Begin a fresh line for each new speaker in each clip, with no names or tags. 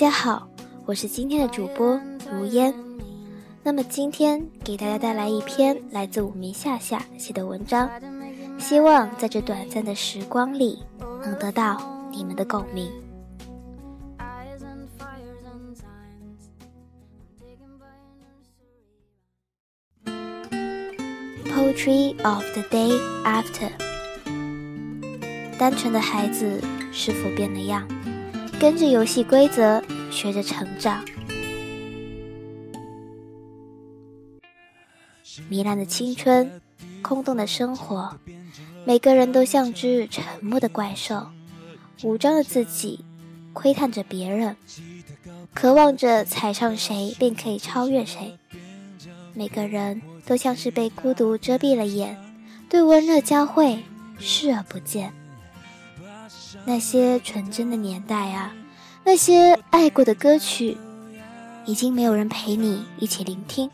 大家好，我是今天的主播如烟。那么今天给大家带来一篇来自五名夏夏写的文章，希望在这短暂的时光里能得到你们的共鸣。Poetry of the day after，单纯的孩子是否变了样？跟着游戏规则学着成长，糜烂的青春，空洞的生活，每个人都像只沉默的怪兽，武装着自己，窥探着别人，渴望着踩上谁便可以超越谁。每个人都像是被孤独遮蔽了眼，对温热交汇视而不见。那些纯真的年代啊，那些爱过的歌曲，已经没有人陪你一起聆听。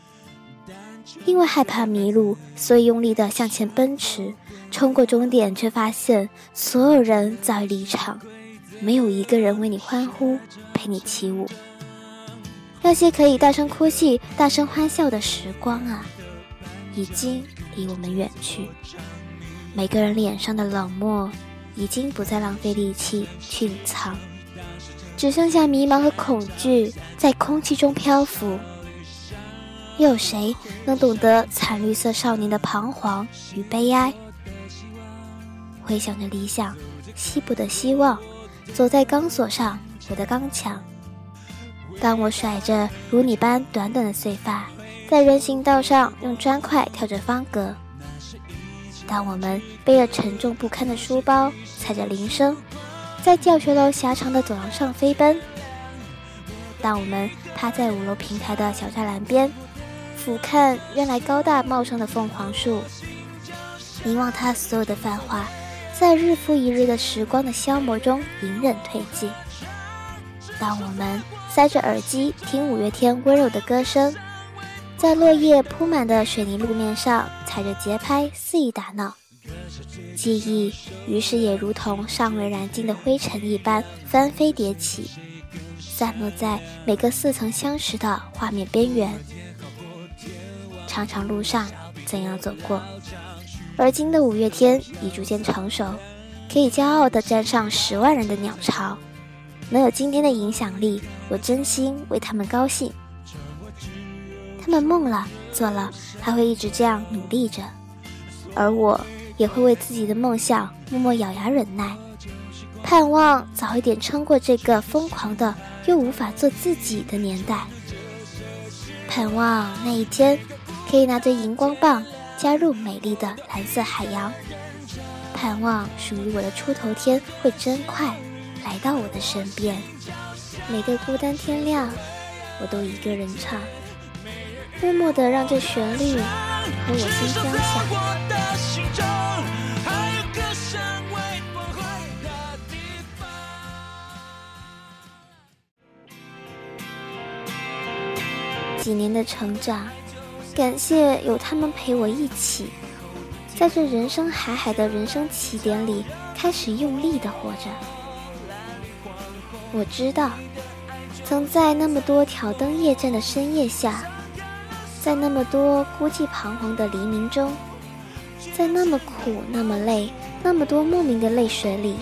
因为害怕迷路，所以用力的向前奔驰，冲过终点，却发现所有人早已离场，没有一个人为你欢呼，陪你起舞。那些可以大声哭泣、大声欢笑的时光啊，已经离我们远去。每个人脸上的冷漠。已经不再浪费力气去隐藏，只剩下迷茫和恐惧在空气中漂浮。又有谁能懂得惨绿色少年的彷徨与悲哀？回想着理想，西部的希望，走在钢索上，我的刚强。当我甩着如你般短短的碎发，在人行道上用砖块跳着方格。当我们背着沉重不堪的书包，踩着铃声，在教学楼狭长的走廊上飞奔；当我们趴在五楼平台的小栅栏边，俯瞰原来高大茂盛的凤凰树，凝望它所有的繁华，在日复一日的时光的消磨中隐忍褪尽；当我们塞着耳机听五月天温柔的歌声。在落叶铺满的水泥路面上，踩着节拍肆意打闹，记忆于是也如同尚未燃尽的灰尘一般翻飞叠起，散落在每个似曾相识的画面边缘。长长路上怎样走过？而今的五月天已逐渐成熟，可以骄傲地站上十万人的鸟巢，能有今天的影响力，我真心为他们高兴。他们梦了，做了，还会一直这样努力着，而我也会为自己的梦想默默咬牙忍耐，盼望早一点撑过这个疯狂的又无法做自己的年代，盼望那一天可以拿着荧光棒加入美丽的蓝色海洋，盼望属于我的出头天会真快来到我的身边，每个孤单天亮，我都一个人唱。默默的让这旋律和我心交响。几年的成长，感谢有他们陪我一起，在这人生海海的人生起点里，开始用力的活着。我知道，曾在那么多挑灯夜战的深夜下。在那么多孤寂彷徨的黎明中，在那么苦、那么累、那么多莫名的泪水里，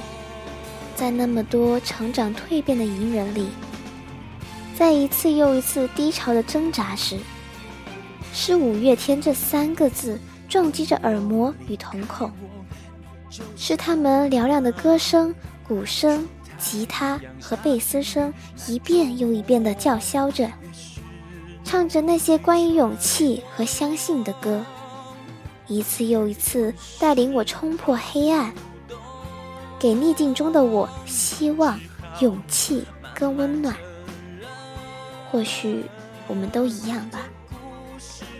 在那么多成长蜕变的隐忍里，在一次又一次低潮的挣扎时，是五月天这三个字撞击着耳膜与瞳孔，是他们嘹亮的歌声、鼓声、吉他和贝斯声一遍又一遍地叫嚣着。唱着那些关于勇气和相信的歌，一次又一次带领我冲破黑暗，给逆境中的我希望、勇气跟温暖。或许我们都一样吧，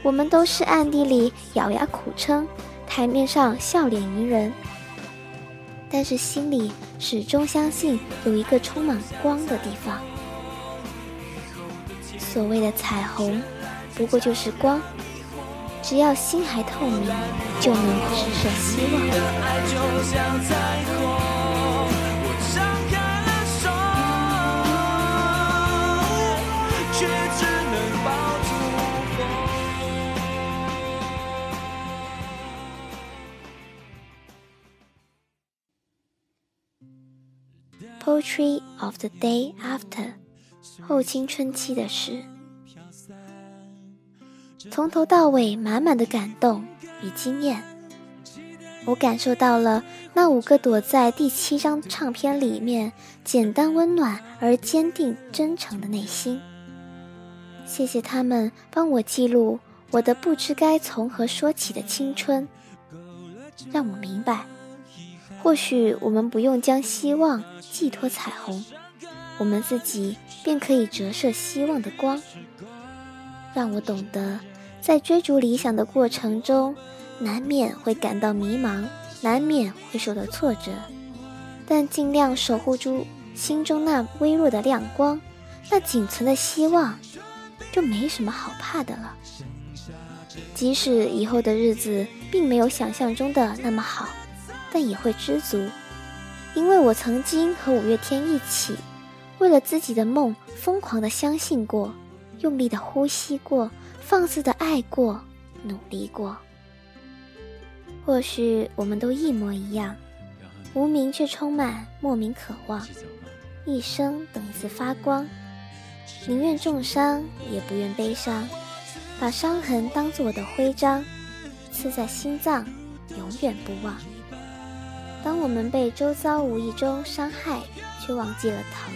我们都是暗地里咬牙苦撑，台面上笑脸迎人，但是心里始终相信有一个充满光的地方。所谓的彩虹，不过就是光。只要心还透明，就能直射希望。Poetry of the Day After，后青春期的诗，从头到尾满满的感动与经验，我感受到了那五个躲在第七张唱片里面简单温暖而坚定真诚的内心。谢谢他们帮我记录我的不知该从何说起的青春，让我明白。或许我们不用将希望寄托彩虹，我们自己便可以折射希望的光。让我懂得，在追逐理想的过程中，难免会感到迷茫，难免会受到挫折，但尽量守护住心中那微弱的亮光，那仅存的希望，就没什么好怕的了。即使以后的日子并没有想象中的那么好。但也会知足，因为我曾经和五月天一起，为了自己的梦疯狂的相信过，用力的呼吸过，放肆的爱过，努力过。或许我们都一模一样，无名却充满莫名渴望，一生等一次发光，宁愿重伤也不愿悲伤，把伤痕当做我的徽章，刺在心脏，永远不忘。当我们被周遭无意中伤害，却忘记了疼；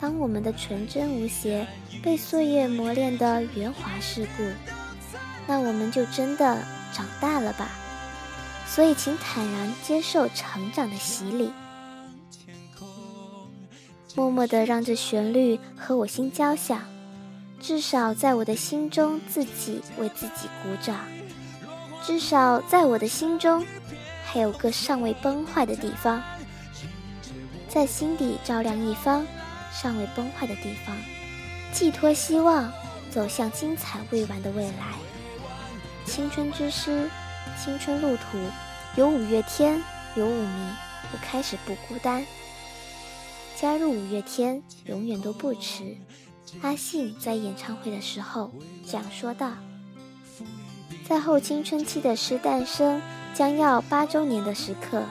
当我们的纯真无邪被岁月磨练的圆滑世故，那我们就真的长大了吧？所以，请坦然接受成长的洗礼，默默地让这旋律和我心交响，至少在我的心中自己为自己鼓掌，至少在我的心中。还有个尚未崩坏的地方，在心底照亮一方尚未崩坏的地方，寄托希望，走向精彩未完的未来。青春之诗，青春路途，有五月天，有五迷，我开始不孤单。加入五月天，永远都不迟。阿信在演唱会的时候这样说道：“在后青春期的诗诞生。”将要八周年的时刻，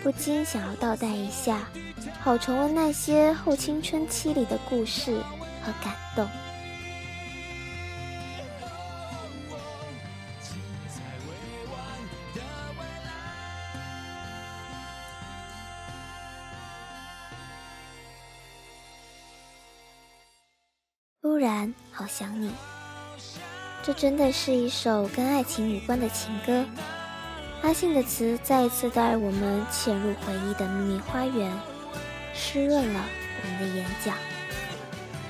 不禁想要倒带一下，好重温那些后青春期里的故事和感动。突然好想你，这真的是一首跟爱情无关的情歌。阿信的词再一次带我们潜入回忆的秘密花园，湿润了我们的眼角，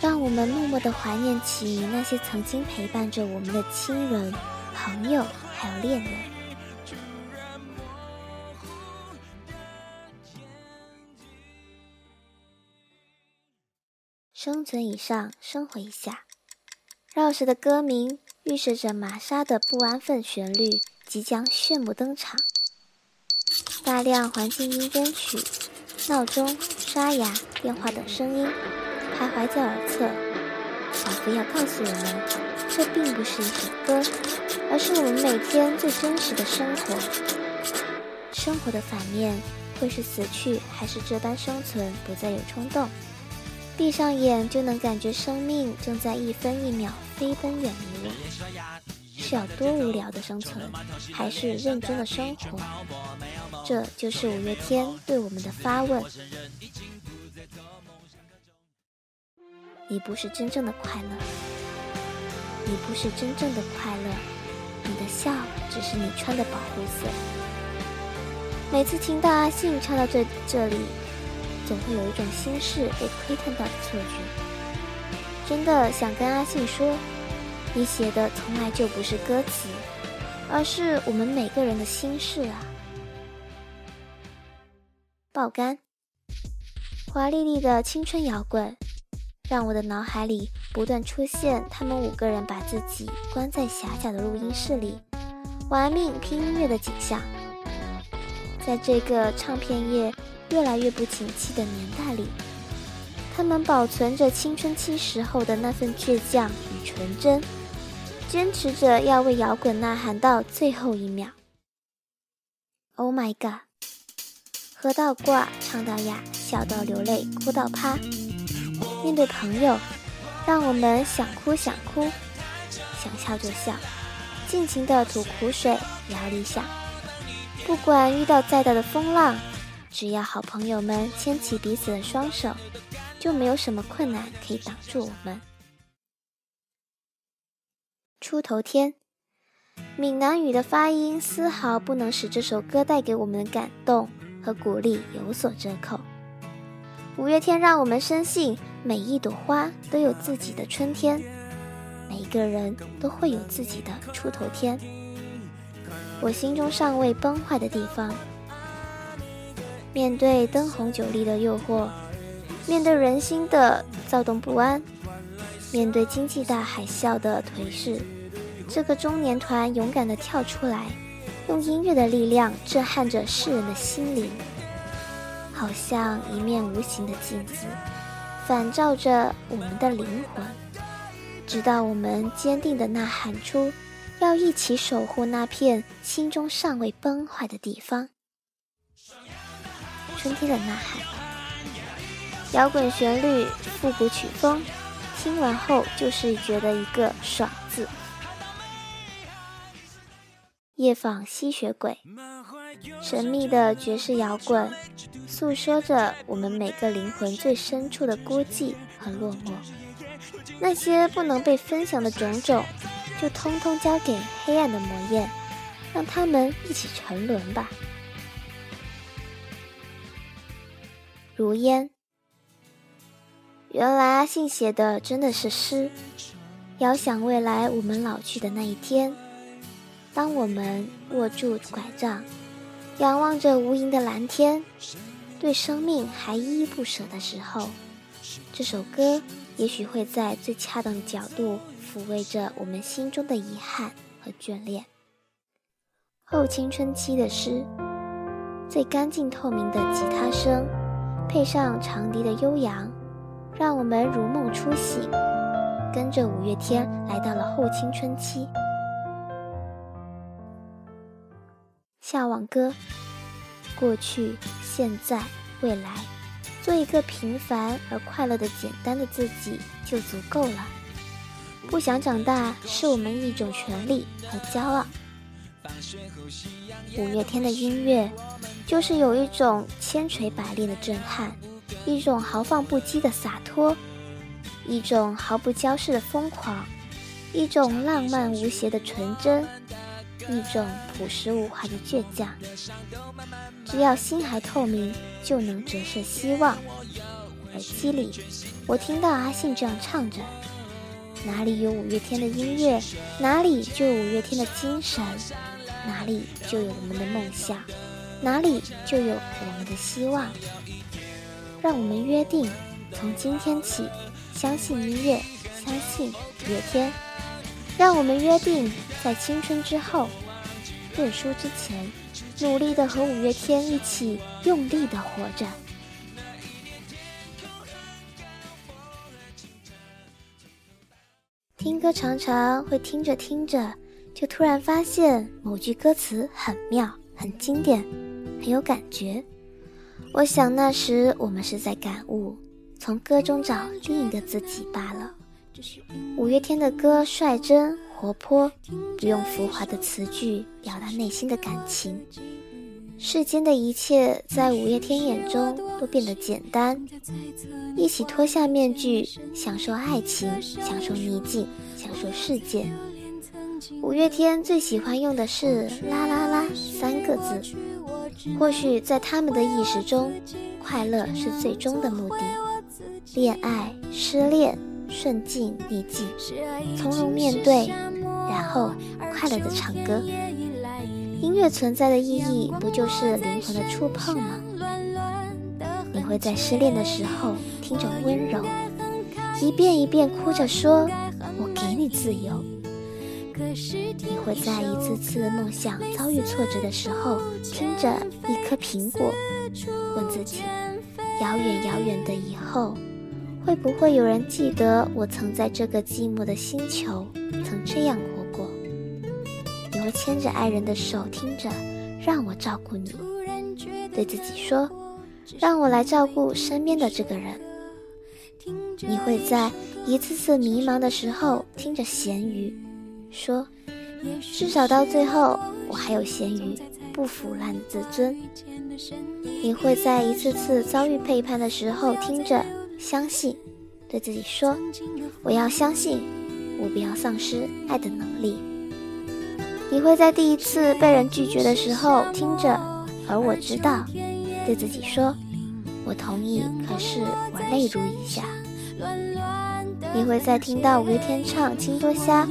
让我们默默的怀念起那些曾经陪伴着我们的亲人、朋友，还有恋人。生存以上，生活以下，绕舌的歌名预示着玛莎的不安分旋律。即将炫目登场，大量环境音编曲、闹钟、刷牙、电话等声音徘徊在耳侧，仿佛要告诉我们，这并不是一首歌，而是我们每天最真实的生活。生活的反面会是死去，还是这般生存，不再有冲动？闭上眼就能感觉生命正在一分一秒飞奔远离我。是要多无聊的生存，还是认真的生活？这就是五月天对我们的发问。你不是真正的快乐，你不是真正的快乐，你的笑只是你穿的保护色。每次听到阿信唱到这这里，总会有一种心事被窥探到的错觉，真的想跟阿信说。你写的从来就不是歌词，而是我们每个人的心事啊！爆肝，华丽丽的青春摇滚，让我的脑海里不断出现他们五个人把自己关在狭小的录音室里，玩命拼音乐的景象。在这个唱片业越来越不景气的年代里，他们保存着青春期时候的那份倔强与纯真。坚持着要为摇滚呐喊到最后一秒。Oh my god！喝到挂，唱到哑，笑到流泪，哭到趴。面对朋友，让我们想哭想哭，想笑就笑，尽情的吐苦水，聊理想。不管遇到再大的风浪，只要好朋友们牵起彼此的双手，就没有什么困难可以挡住我们。出头天，闽南语的发音丝毫不能使这首歌带给我们的感动和鼓励有所折扣。五月天让我们深信，每一朵花都有自己的春天，每一个人都会有自己的出头天。我心中尚未崩坏的地方，面对灯红酒绿的诱惑，面对人心的躁动不安，面对经济大海啸的颓势，这个中年团勇敢地跳出来，用音乐的力量震撼着世人的心灵，好像一面无形的镜子，反照着我们的灵魂，直到我们坚定地呐喊出。要一起守护那片心中尚未崩坏的地方。春天的呐喊，摇滚旋律，复古曲风，听完后就是觉得一个爽字。夜访吸血鬼，神秘的爵士摇滚，诉说着我们每个灵魂最深处的孤寂和落寞，那些不能被分享的种种。就通通交给黑暗的魔焰，让他们一起沉沦吧。如烟，原来阿信写的真的是诗。遥想未来，我们老去的那一天，当我们握住拐杖，仰望着无垠的蓝天，对生命还依依不舍的时候，这首歌也许会在最恰当的角度。抚慰着我们心中的遗憾和眷恋。后青春期的诗，最干净透明的吉他声，配上长笛的悠扬，让我们如梦初醒，跟着五月天来到了后青春期。向往歌，过去、现在、未来，做一个平凡而快乐的简单的自己就足够了。不想长大是我们一种权利和骄傲。五月天的音乐，就是有一种千锤百炼的震撼，一种豪放不羁的洒脱，一种毫不矫饰的疯狂，一种浪漫无邪的纯真，一种朴实无华的倔强。只要心还透明，就能折射希望。耳机里，我听到阿信这样唱着。哪里有五月天的音乐，哪里就有五月天的精神，哪里就有我们的梦想，哪里就有我们的希望。让我们约定，从今天起，相信音乐，相信五月天。让我们约定，在青春之后，认输之前，努力的和五月天一起用力的活着。听歌常常会听着听着，就突然发现某句歌词很妙、很经典、很有感觉。我想那时我们是在感悟，从歌中找另一个自己罢了。五月天的歌率真活泼，不用浮华的词句表达内心的感情。世间的一切在五月天眼中都变得简单，一起脱下面具，享受爱情，享受逆境，享受世界。五月天最喜欢用的是“啦啦啦”三个字，或许在他们的意识中，快乐是最终的目的。恋爱、失恋、顺境、逆境，从容面对，然后快乐的唱歌。音乐存在的意义，不就是灵魂的触碰吗？你会在失恋的时候听着温柔，一遍一遍哭着说：“我给你自由。”你会在一次次梦想遭遇挫折的时候，听着一颗苹果，问自己：遥远遥远的以后，会不会有人记得我曾在这个寂寞的星球，曾这样活过？你会牵着爱人的手，听着，让我照顾你。对自己说：“让我来照顾身边的这个人。”你会在一次次迷茫的时候听着咸鱼说：“至少到最后，我还有咸鱼不腐烂的自尊。”你会在一次次遭遇背叛的时候听着相信，对自己说：“我要相信，我不要丧失爱的能力。”你会在第一次被人拒绝的时候听着，而我知道，对自己说：“我同意，可是我泪如雨下。”你会在听到五月天唱《青多虾》，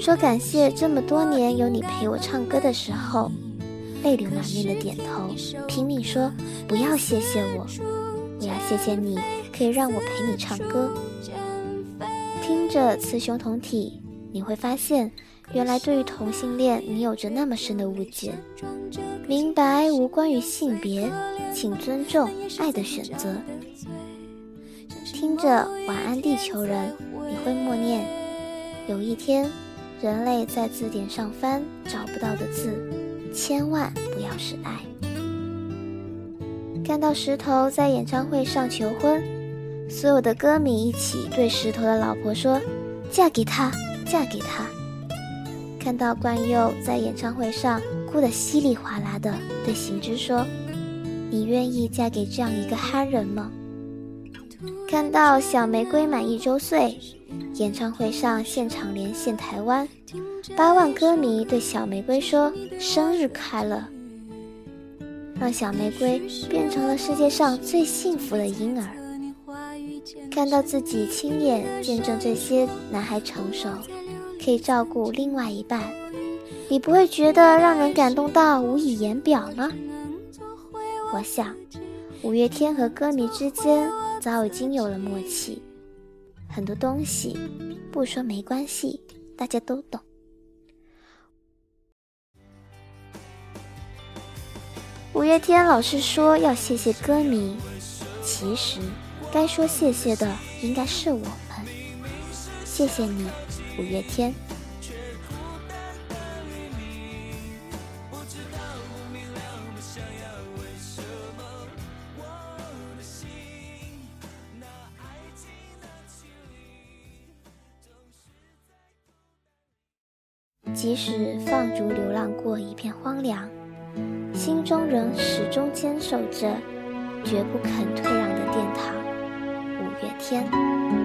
说感谢这么多年有你陪我唱歌的时候，泪流满面的点头，拼命说：“不要谢谢我，我要谢谢你，可以让我陪你唱歌。”听着雌雄同体，你会发现。原来对于同性恋，你有着那么深的误解。明白无关于性别，请尊重爱的选择。听着晚安地球人，你会默念：有一天，人类在字典上翻找不到的字，千万不要是爱。看到石头在演唱会上求婚，所有的歌迷一起对石头的老婆说：“嫁给他，嫁给他。”看到冠佑在演唱会上哭得稀里哗啦的，对行之说：“你愿意嫁给这样一个憨人吗？”看到小玫瑰满一周岁，演唱会上现场连线台湾，八万歌迷对小玫瑰说：“生日快乐！”让小玫瑰变成了世界上最幸福的婴儿。看到自己亲眼见证这些男孩成熟。可以照顾另外一半，你不会觉得让人感动到无以言表吗？我想，五月天和歌迷之间早已经有了默契，很多东西不说没关系，大家都懂。五月天老是说要谢谢歌迷，其实该说谢谢的应该是我们，谢谢你。五月天。是放逐流浪过一片荒凉，心中仍始终坚守着绝不肯退让的殿堂。五月天。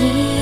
起